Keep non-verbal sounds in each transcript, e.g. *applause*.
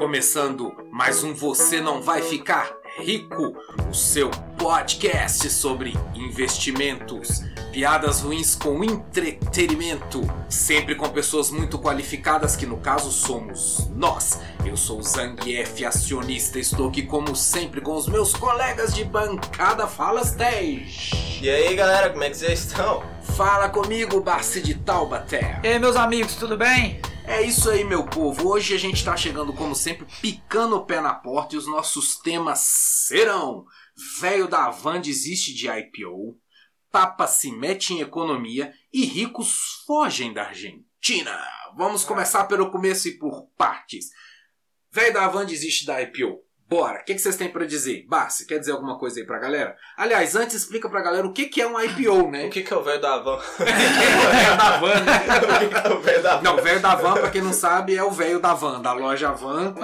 começando mais um Você Não Vai Ficar Rico, o seu podcast sobre investimentos, piadas ruins com entretenimento, sempre com pessoas muito qualificadas, que no caso somos nós. Eu sou o Zangief, acionista, estou aqui como sempre com os meus colegas de bancada. Fala, Stej! E aí galera, como é que vocês estão? Fala comigo, Barce de Taubaté! E aí, meus amigos, tudo bem? É isso aí, meu povo. Hoje a gente tá chegando, como sempre, picando o pé na porta e os nossos temas serão: Velho da Van desiste de IPO, Papa se mete em economia e ricos fogem da Argentina. Vamos começar pelo começo e por partes. Velho da Van desiste da IPO. Bora, o que, que vocês têm pra dizer? Bassi, quer dizer alguma coisa aí pra galera? Aliás, antes explica pra galera o que, que é um IPO, né? O que, que é o velho da van? o velho da van, né? o que, que é o velho da van? *laughs* Não, o velho da van, pra quem não sabe, é o velho da van, da loja van.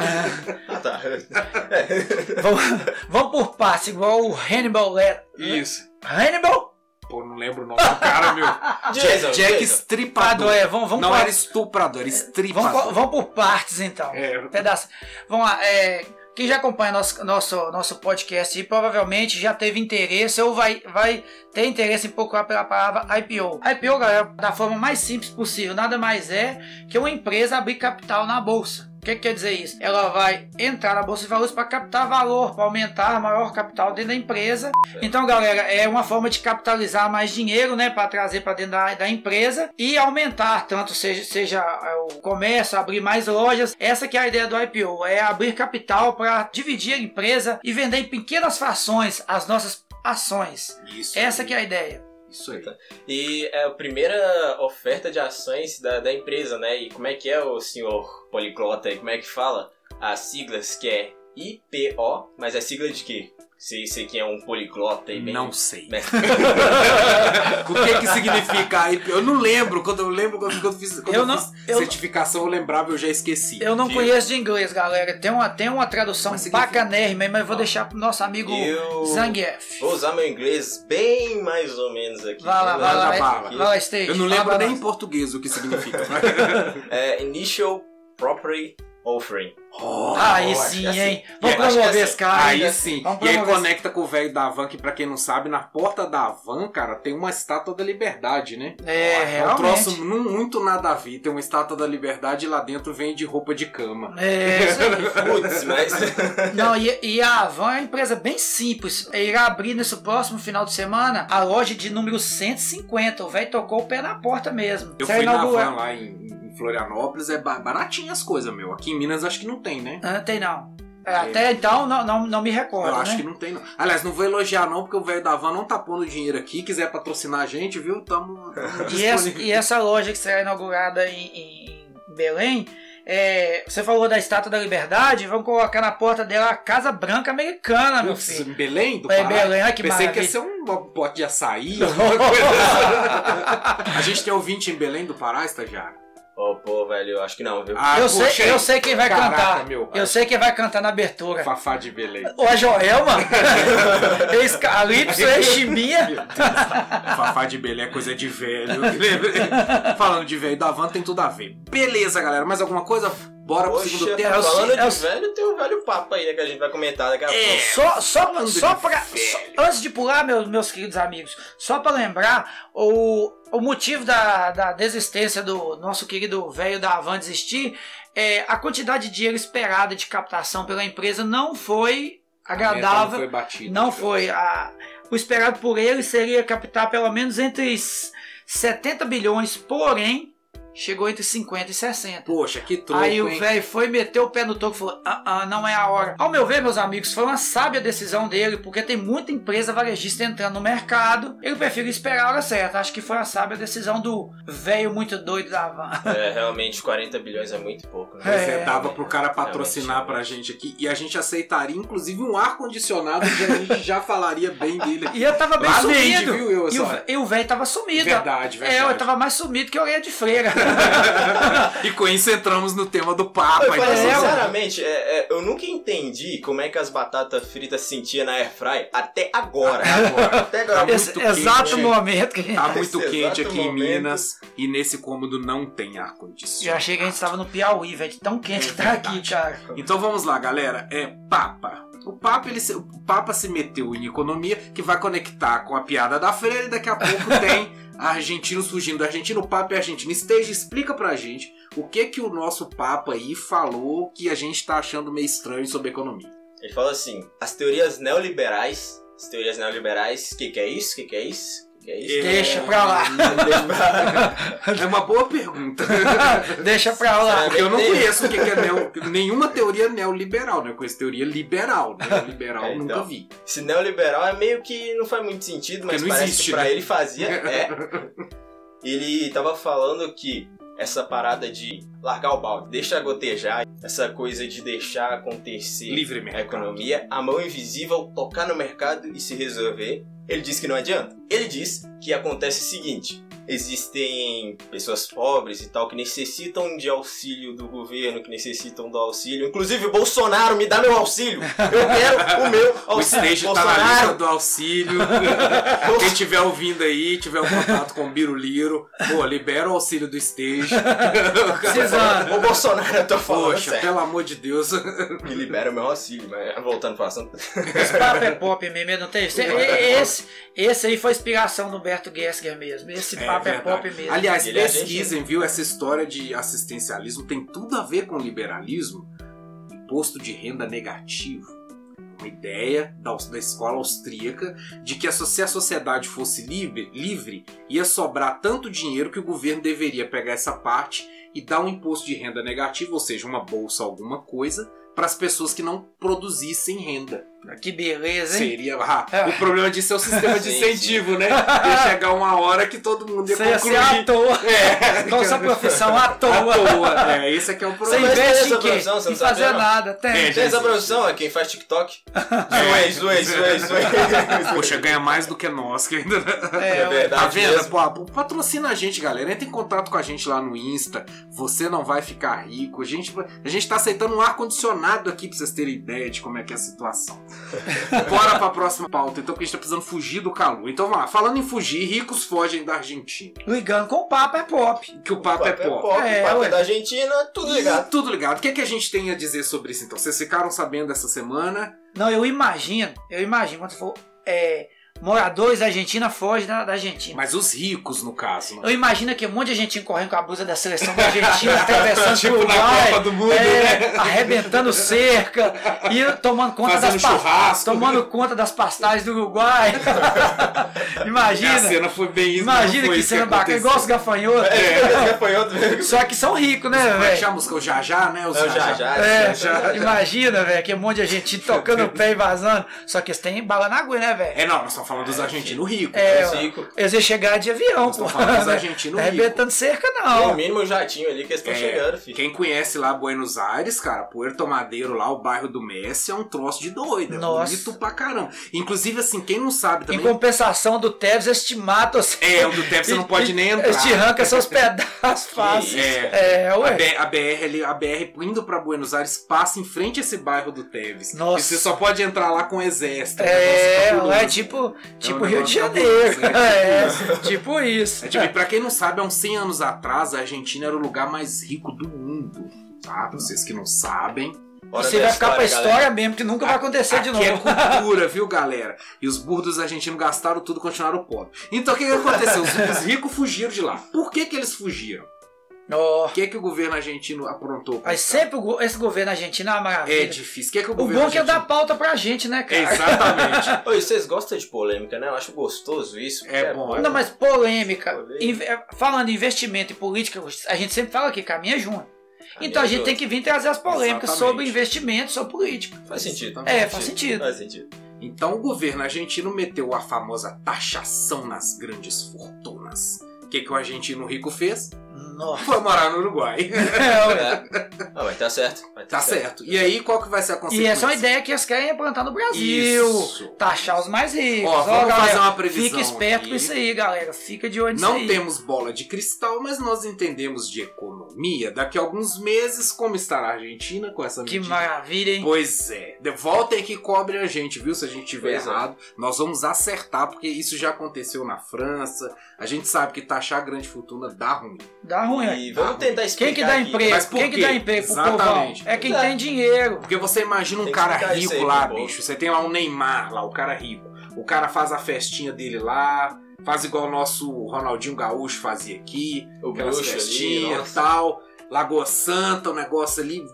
Ah, tá. *laughs* Vamos, vamos por partes, igual o Hannibal Lecter. Isso. Hannibal? Pô, não lembro o nome do cara, meu. Jason, Jack Jason. Estripador. É, vamos, vamos não por- era estuprador, era estripador. Vamos, vamos por partes então. É. Pedaço. Vamos lá. é, quem já acompanha nosso, nosso, nosso podcast aí, provavelmente já teve interesse ou vai, vai ter interesse em procurar pela palavra IPO. IPO, galera, da forma mais simples possível, nada mais é que uma empresa abrir capital na bolsa. O que, que quer dizer isso? Ela vai entrar na bolsa de valores para captar valor, para aumentar maior capital dentro da empresa. Então, galera, é uma forma de capitalizar mais dinheiro, né, para trazer para dentro da, da empresa e aumentar tanto seja, seja é, o comércio, abrir mais lojas. Essa que é a ideia do IPO, é abrir capital para dividir a empresa e vender em pequenas frações as nossas ações. Isso. Essa que é a ideia. Isso aí. E é a primeira oferta de ações da, da empresa, né? E como é que é o senhor poliglota aí? Como é que fala? As siglas que é IPO, mas é sigla de quê? Sei, sei que é um poliglota aí bem... Não sei. Né? *laughs* o que que significa? Eu não lembro. Quando eu lembro quando eu fiz, quando Eu eu não- fiz eu- certificação, eu lembrava, eu já esqueci. Eu não Viu? conheço de inglês, galera. Tem uma, tem uma tradução Mas significa- bacanérrima, mas eu vou deixar pro nosso amigo Eu Zangief. vou usar meu inglês bem mais ou menos aqui. Vai lá, vai lá, é- bala. vai lá, Stage. Eu não lembro nem em português o que significa. *laughs* É Initial Property Offering. Aí Oh, sim, assim, hein? é, Vamos que promover essa- esse cara. Aí ainda. sim. Vamos E aí conecta com o velho da van, que pra quem não sabe, na porta da van, cara, tem uma estátua da liberdade, né? É, É um realmente. troço não muito nada a ver. Tem uma estátua da liberdade e lá dentro vem de roupa de cama. É, isso aí. *laughs* Putz, mas... *laughs* Não, e, e a Avan é uma empresa bem simples. Irá abrir nesse próximo final de semana a loja de número 150. O velho tocou o pé na porta mesmo. Eu Será fui na van lá em, em Florianópolis, é ba- baratinho as coisas, meu. Aqui em Minas acho que não tem, né? Ah, tem não. É, Até então não, não, não me recordo. Eu acho né? que não tem, não. Aliás, não vou elogiar, não, porque o velho da van não tá pondo dinheiro aqui. Quiser patrocinar a gente, viu? Tamo. tamo E essa, e essa loja que será inaugurada em, em- Belém, é, você falou da Estátua da Liberdade, vamos colocar na porta dela a Casa Branca Americana, meu filho. Belém do É, Pará? Belém, olha que Pensei que ia maravilha. ser um pote de açaí, *laughs* alguma coisa assim. A gente tem ouvinte em Belém do Pará, estagiário? Ô, pô, velho, eu acho que não, viu? Ah, eu, sei, eu sei quem vai Caraca, cantar. meu. Eu sei quem vai cantar na abertura. Fafá de Belém. O *laughs* a Joelma, ex-Calypso, ex-Chimbinha. Fafá de Belém é coisa de velho. *laughs* Falando de velho da van, tem tudo a ver. Beleza, galera. Mais alguma coisa? Bora pro segundo Poxa, tema. é o falando é o- de velho, tem o velho papo aí, né, que a gente vai comentar daqui a É. pouco. Só, só, só de pra, só- antes de pular, meus, meus queridos amigos, só para lembrar, o, o motivo da, da desistência do nosso querido velho da Avan desistir é a quantidade de dinheiro esperada de captação pela empresa não foi agradável. Não foi batido. Não foi. A, o esperado por ele seria captar pelo menos entre s- 70 bilhões, porém, chegou entre 50 e 60. Poxa, que troco, Aí o velho foi meter o pé no toco e falou: ah, ah, não é a hora. Ao meu ver, meus amigos, foi uma sábia decisão dele, porque tem muita empresa varejista entrando no mercado. Ele prefere esperar a hora certa. Acho que foi uma sábia decisão do velho muito doido da van. *laughs* É, realmente, 40 bilhões é muito pouco, né? É, É, dava pro cara patrocinar pra gente aqui e a gente aceitaria, inclusive, um ar-condicionado que a gente já falaria bem dele aqui. E eu tava bem Lá sumido. vídeo, viu, eu e, e o velho tava sumido. Verdade, verdade. É, eu tava mais sumido que orelha de freira. *laughs* E com isso entramos no tema do Papa. Eu falei, então, é, sinceramente, é, é, eu nunca entendi como é que as batatas fritas se sentia na airfry até agora. Agora. Até agora. Tá Esse muito exato quente. momento que a gente. Tá muito Nesse quente aqui em momento. Minas e nesse cômodo não tem Eu ar-condicionado. achei que a gente tava no Piauí, velho. de Tão quente que tá aqui, cara. Então vamos lá, galera. É Papa. O Papa, ele, se- o Papa se meteu em economia, que vai conectar com a piada da freira, e daqui a pouco *laughs* tem argentinos fugindo da Argentina. O Papa é argentino. Esteja, explica pra gente o que que o nosso Papa aí falou que a gente tá achando meio estranho sobre economia. Ele fala assim: as teorias neoliberais. As teorias neoliberais, o que, que é isso? O que, que é isso? É isso? Deixa pra lá. *laughs* Deixa É uma boa pergunta. *laughs* Deixa pra lá. Porque eu não conheço o que é neo, nenhuma teoria neoliberal, né? Eu conheço teoria liberal. *laughs* Neoliberal É, nunca então. vi. Esse neoliberal é meio que não faz muito sentido, mas parece existe, que pra né? ele fazia. É. Ele tava falando que essa parada de largar o balde, deixar gotejar, essa coisa de deixar acontecer Livre a economia, a mão invisível tocar no mercado e se resolver. Ele diz que não adianta. Ele diz que acontece o seguinte: existem pessoas pobres e tal que necessitam de auxílio do governo, que necessitam do auxílio. Inclusive, Bolsonaro, me dá meu auxílio! Eu quero o meu *laughs* O auxílio. stage tá na lista do auxílio. *laughs* Quem estiver ouvindo aí, tiver um contato com o Biruliro, pô, libera o auxílio do stage. Ô Bolsonaro, eu tô falando Poxa, sério. pelo amor de Deus. Me libera o meu auxílio, mas voltando pro assunto. Esse papo é pop mesmo, não tem. Esse, esse aí foi inspiração do Humberto Gessler mesmo. Esse papo é, pop mesmo. Aliás, Ele é pesquisem, viu? Essa história de assistencialismo tem tudo a ver com liberalismo. Imposto de renda negativo. Uma ideia da, da escola austríaca de que se a sociedade fosse livre, livre, ia sobrar tanto dinheiro que o governo deveria pegar essa parte e dar um imposto de renda negativo, ou seja, uma bolsa, alguma coisa, para as pessoas que não produzissem renda. Que beleza, hein? Seria. Ah, o problema disso é o sistema de *laughs* Sim, incentivo, né? Ia chegar uma hora que todo mundo ia Você ia concluir. ser à toa. *laughs* É, Nossa profissão à toa. à toa. É, esse aqui é o Você problema. Tem investe essa em quê? profissão, você Em não sabe, fazer não? nada. Tem. É, Tem essa produção, é quem faz TikTok. Zoei, zoei, zoei, zoei. *laughs* Poxa, ganha mais do que nós, que ainda. É, É verdade. Tá vendo? Pô, patrocina a gente, galera. Entra em contato com a gente lá no Insta. Você não vai ficar rico. A gente, a gente tá aceitando um ar-condicionado aqui pra vocês terem ideia de como é que é a situação. *laughs* Bora pra próxima pauta, então, porque a gente tá precisando fugir do calor. Então vamos lá. Falando em fugir, ricos fogem da Argentina. Ligando com o papo é pop. Que o papo, é pop. É, o papo ué. é da Argentina, tudo ligado. Tudo ligado. O que, é que a gente tem a dizer sobre isso então? Vocês ficaram sabendo essa semana? Não, eu imagino, eu imagino, quando for é, moradores da Argentina fogem da, da Argentina. Mas os ricos, no caso. né? Eu imagino que um monte de argentino correndo com a blusa da seleção da Argentina, *laughs* atravessando Tipo o na Uruguai, Copa do Mundo, é, né? arrebentando cerca e tomando conta Fazendo das churrasco. tomando conta das pastagens do Uruguai. *laughs* A imagina, cena foi bem isso. imagina que cena bacana, igual os gafanhotos. É, *laughs* outro mesmo. Só que são ricos, né, Como é que velho? chama a música? O Já Já, né? Os É o Já Já. É, Já- imagina, velho, que um monte de argentino tocando o pé e vazando. Só que eles têm bala na agulha, né, velho? É, não, nós estamos falando dos argentinos ricos. É, Os ó, ricos. eles iam chegar de avião, pô. falando dos *laughs* argentinos ricos. Arrebentando cerca, No não. mínimo um jatinho ali que eles estão É, chegando, filho. Quem conhece lá Buenos Aires, cara, Puerto Madeiro lá, o bairro do Messi, é um troço de doido. É Nossa. bonito pra caramba. Inclusive, assim, quem não sabe Em também. compensação do Tevez, eles te matam. Assim, É, o do Tevez você não pode nem entrar. Eles te arrancam seus pedaços *laughs* fáceis. É. É, A, ué. B- a BR ali, a BR indo pra Buenos Aires passa em frente a esse bairro do Teves. Nossa. E você só pode entrar lá com exército. um É, é tipo, tipo um Rio de Janeiro. cabuloso, *laughs* É, tipo isso. É, tipo, e pra quem não sabe, há uns 100 anos atrás, a Argentina era o lugar mais rico do mundo. Tá? Pra vocês que não sabem. Hora Você da vai ficar pra galera. história mesmo, que nunca vai acontecer de é novo. cultura, viu, galera? E os burros argentinos gastaram tudo e continuaram pobres. Então o que, que aconteceu? Os, os ricos fugiram de lá. Por que, que eles fugiram? O que, que o governo argentino aprontou? Mas sempre o esse governo argentino é uma maravilha. É difícil. O que, que o o governo bom é que é dar argentino... pauta pra gente, né, cara? Exatamente. *laughs* Oi, vocês gostam de polêmica, né? Eu acho gostoso isso. É porque bom, é Não, mas polêmica. Polêmica. Inve- Falando em investimento e política, a gente sempre fala que caminha junto. Então a gente tem que vir trazer as polêmicas Exatamente. sobre investimento, sobre política. Faz sentido. É, faz sentido. Faz sentido. Então o governo argentino meteu a famosa taxação nas grandes fortunas. O que, que o argentino rico fez? Nossa. Foi morar no Uruguai. *laughs* É, ué. É. Ah, tá certo. Mas tá certo. E aí, qual que vai ser a e consequência? essa é uma ideia que eles querem implantar no Brasil. Isso. Taxar os mais ricos. Ó, vamos galera, fazer uma previsão Fica esperto aqui. com isso aí, galera. Fica de olho nisso Não aí. temos bola de cristal, mas nós entendemos de economia. Daqui a alguns meses, como estará a Argentina com essa Que medida? maravilha, hein? Pois é. Voltem que cobre a gente, viu? Se a gente tiver Pois é. errado, nós vamos acertar, porque isso já aconteceu na França. A gente sabe que taxar a grande fortuna dá ruim. Dá ruim, E é. vamos tentar explicar Quem que dá aqui. emprego? Mas Quem que dá emprego pro Exatamente. povão? É quem É. tem dinheiro. Porque você imagina um cara rico lá, bicho. Você tem lá um Neymar, lá, o cara rico. O cara faz a festinha dele lá, faz igual o nosso Ronaldinho Gaúcho fazia aqui. O aquelas festinhas e tal. Lagoa Santa, o negócio ali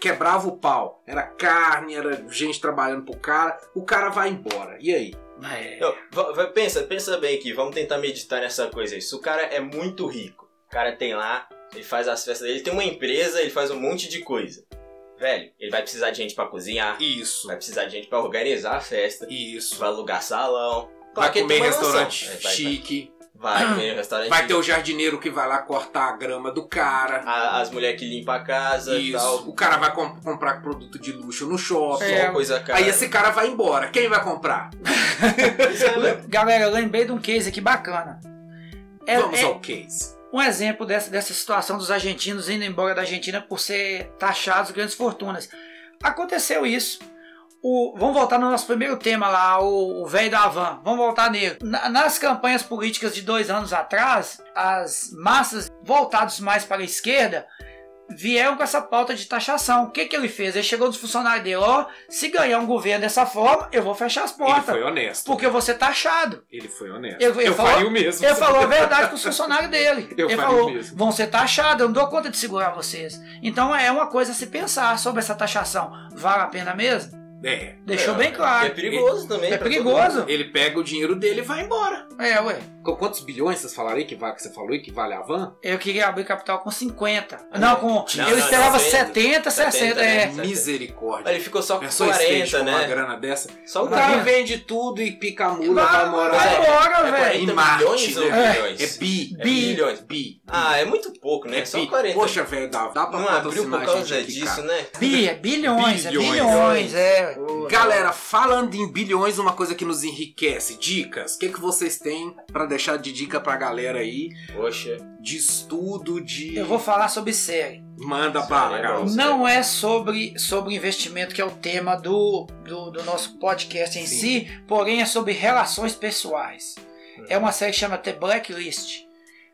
quebrava o pau. Era carne, era gente trabalhando pro cara. O cara vai embora. E aí? É. Não, pensa, pensa bem aqui, vamos tentar meditar nessa coisa aí. Se o cara é muito rico, o cara tem lá, ele faz as festas dele, ele tem uma empresa, ele faz um monte de coisa. Velho, ele vai precisar de gente pra cozinhar, Isso. vai precisar de gente pra organizar a festa, Isso. vai alugar salão. Vai que ele comer restaurante É, vai, chique. Vai, vai comer restaurante Vai ter o jardineiro que vai lá cortar a grama do cara. a- as mulheres que limpam a casa e Isso. tal. O cara vai com- comprar produto de luxo no shopping. É. Coisa cara. Aí esse cara vai embora. Quem vai comprar? É. *laughs* Galera, eu lembrei de um case aqui bacana. É, Vamos é ao case. Um exemplo dessa, dessa situação dos argentinos indo embora da Argentina por ser taxados grandes fortunas. Aconteceu isso. O- vamos voltar no nosso primeiro tema lá, o velho da Havan. Vamos voltar nele. Na- nas campanhas políticas de dois anos atrás, as massas voltadas mais para a esquerda vieram com essa pauta de taxação. O que, que ele fez? Ele chegou nos funcionários dele: ó, se ganhar um governo dessa forma, eu vou fechar as Ele portas. foi honesto. Porque eu vou ser taxado. Ele foi honesto. Eu- ele eu falou- faria o mesmo. Ele falou a verdade com os funcionários dele. Eu ele falou: o mesmo. vão ser taxados, eu não dou conta de segurar vocês. Então é uma coisa a se pensar sobre essa taxação. Vale a pena mesmo? É. Deixou É, bem claro. É perigoso também. É todo perigoso. Ele pega o dinheiro dele e vai embora. É, ué. Com quantos bilhões vocês falaram aí que, vale, que você falou aí que vale a van? Eu queria abrir capital com 50. Não, com. Não, eu não, esperava não, 70, 60. 70, é. né? Misericórdia. Ele ficou só com Pensou 40, State com uma né? grana dessa? Só O o cara vende tudo e pica a mula, vai, Vai, morar. vai embora, É velho. 40 Em Marte, milhões ou né? bilhões? É bi. É bilhões. Bi. Ah, é muito pouco, né? É Só bi. 40. Poxa, velho, dá, dá pra não abriu por causa disso, né? Bi, é bilhões, é Bilhões. É. Galera, falando em bilhões, uma coisa que nos enriquece, dicas. O que, que vocês têm pra deixar de dica pra galera aí? Poxa. De estudo, de... Eu vou falar sobre série. Manda bala, é garoto. bom. Não é sobre, sobre investimento que é o tema do, do, do nosso podcast em Sim. si, porém é sobre relações pessoais. É uma série que chama The Blacklist.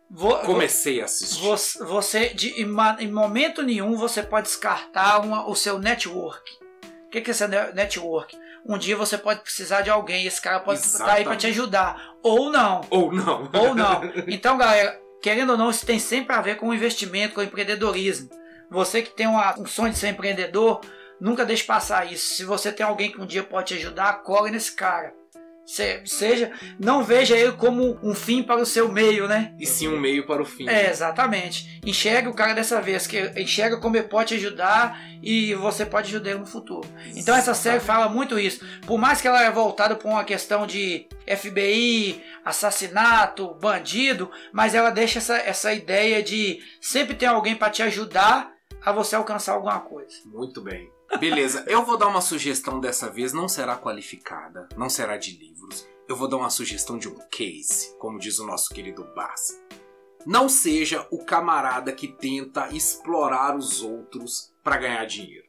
Vo- Comecei a assistir. Você, você de, em, em momento nenhum você pode descartar uma- o seu network. O que, que é esse ne- network? Um dia você pode precisar de alguém, esse cara pode estar aí para te ajudar. Ou não. Ou não. Ou não. *laughs* Então, galera, querendo ou não, isso tem sempre a ver com investimento, com empreendedorismo. Você que tem uma- um sonho de ser empreendedor, nunca deixe passar isso. Se você tem alguém que um dia pode te ajudar, corre nesse cara. Se- seja, não veja ele como um fim para o seu meio, né? E sim um meio para o fim. É, exatamente. Enxerga o cara dessa vez, que enxerga como ele pode te ajudar e você pode ajudar ele no futuro. Então essa série fala muito isso. Por mais que ela é voltada para uma questão de FBI, assassinato, bandido, mas ela deixa essa, essa ideia de sempre ter alguém para te ajudar a você alcançar alguma coisa. Muito bem. Beleza, eu vou dar uma sugestão dessa vez, não será qualificada, não será de livros. Eu vou dar uma sugestão de um case, como diz o nosso querido Barça. Não seja o camarada que tenta explorar os outros para ganhar dinheiro.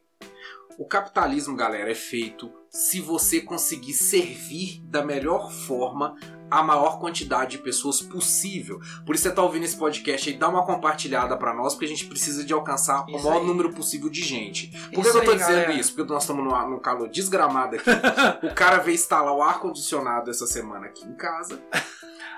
O capitalismo, galera, é feito se você conseguir servir da melhor forma a maior quantidade de pessoas possível. Por isso você tá ouvindo esse podcast aí, dá uma compartilhada para nós, porque a gente precisa de alcançar o Isso maior aí. número possível de gente. Por que eu tô aí, dizendo galera. isso? Porque nós estamos num, num calor desgramado aqui. *laughs* o cara veio instalar o ar-condicionado essa semana aqui em casa.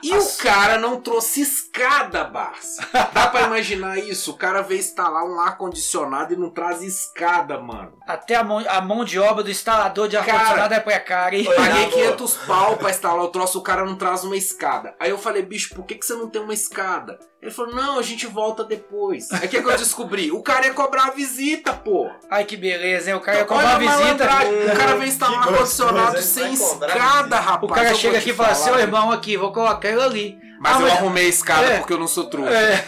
E o cara não trouxe escada, Barça. Dá pra imaginar isso? O cara veio instalar um ar-condicionado e não traz escada, mano. Até a mão, a mão de obra do instalador de ar-condicionado é precária, hein? Paguei Na boa. 500 pau pra instalar o troço, o cara não traz uma escada. Aí eu falei, bicho, por que, que você não tem uma escada? Ele falou, não, a gente volta depois. Aí o que, que eu descobri? O cara ia cobrar a visita, pô. Ai, que beleza, hein? O cara ia Olha cobrar a visita. malandragem. O cara vem instalar um ar-condicionado ele sem escada, rapaz. O cara eu chega aqui e fala, seu irmão aqui, vou colocar ele ali. Mas Ah, eu arrumei escada É. porque eu não sou trouxa. É.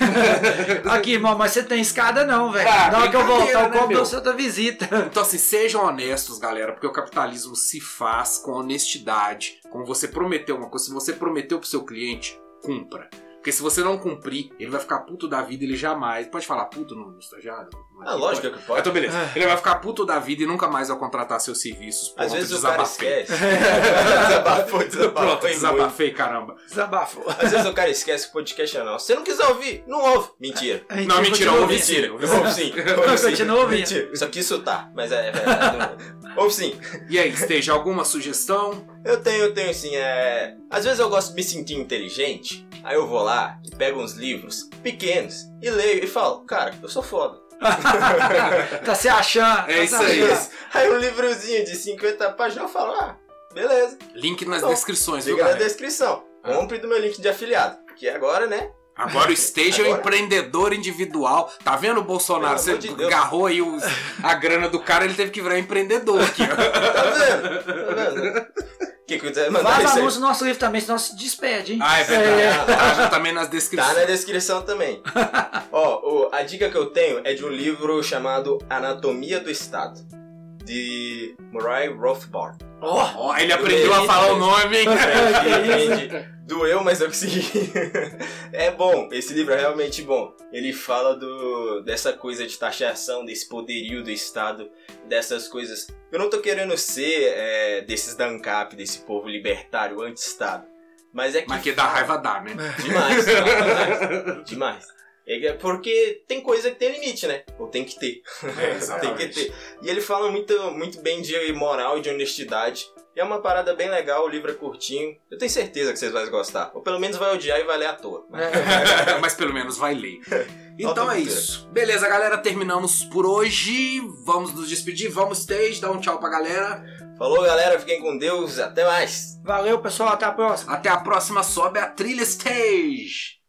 *laughs* Aqui, irmão, mas você tem escada não, velho. Ah, Na hora que eu voltar, eu né, cobro meu? a sua visita. Então, assim, sejam honestos, galera, porque o capitalismo se faz com honestidade. Como você prometeu uma coisa, se você prometeu pro seu cliente, cumpra. Porque se você não cumprir, ele vai ficar puto da vida, ele jamais. Pode falar puto no, no estagiário? Ah, lógico que Ah, pode. Então, beleza. É. Ele vai ficar puto da vida e nunca mais vai contratar seus serviços. Pronto, Às vezes o cara desabafei. esquece. *laughs* desabafou, desabafou. Pronto, desabafei, caramba. Desabafo. Às vezes o cara esquece que o podcast é nosso. Se não quiser ouvir, não ouve. Mentira. Não, mentira, sim. Mentira. Eu ouvo sim. Sim. Continua ouvindo. Mentira. Só que isso tá. Mas é verdade. Ouve sim. E aí, esteja alguma sugestão? Eu tenho, eu tenho assim, é. Às vezes eu gosto de me sentir inteligente. Aí eu vou lá e pego uns livros pequenos e leio e falo, cara, eu sou foda. *laughs* Tá se achando. É tá isso aí. Aí um livrozinho de 50 páginas eu falo, ah, beleza. Link nas Não. descrições, viu, Liga na descrição. Ah. Compre do meu link de afiliado. Que agora, né? Agora o esteja Agora? um empreendedor individual. Tá vendo, Bolsonaro? Pelo Você de agarrou aí os- a grana do cara, ele teve que virar empreendedor aqui, ó. *laughs* Tá vendo? Tá vendo? Que Vaza anúncio no nosso livro também, senão se despede, hein? Ah, é verdade. Tá já também nas Tá descrições. na descrição também. *laughs* Ó, o- a dica que eu tenho é de um livro chamado Anatomia do Estado, de Murray Rothbard. Ó, Ó, ele aprendeu a falar o nome, hein? *laughs* Entendi. Doeu, mas eu consegui. *laughs* é bom, esse livro é realmente bom. Ele fala do, dessa coisa de taxação, desse poderio do Estado, dessas coisas. Eu não tô querendo ser é, desses da ANCAP, desse povo libertário anti-Estado. Mas é que. Mas que dá raiva dá, né? Demais, demais. *laughs* demais. É Porque tem coisa que tem limite, né? Ou tem que ter. É, *laughs* tem que ter. E ele fala muito, muito bem de moral e de honestidade. E é uma parada bem legal, o livro é curtinho. Eu tenho certeza que vocês vão gostar. Ou pelo menos vai odiar e vai ler à toa. é. Mas pelo menos vai ler. *laughs* Então é isso. Beleza, galera. Terminamos por hoje. Vamos nos despedir. Vamos, stage. Dá um tchau pra galera. Falou, galera. Fiquem com Deus. Até mais. Valeu, pessoal. Até a próxima. Até a próxima. Sobe a trilha stage.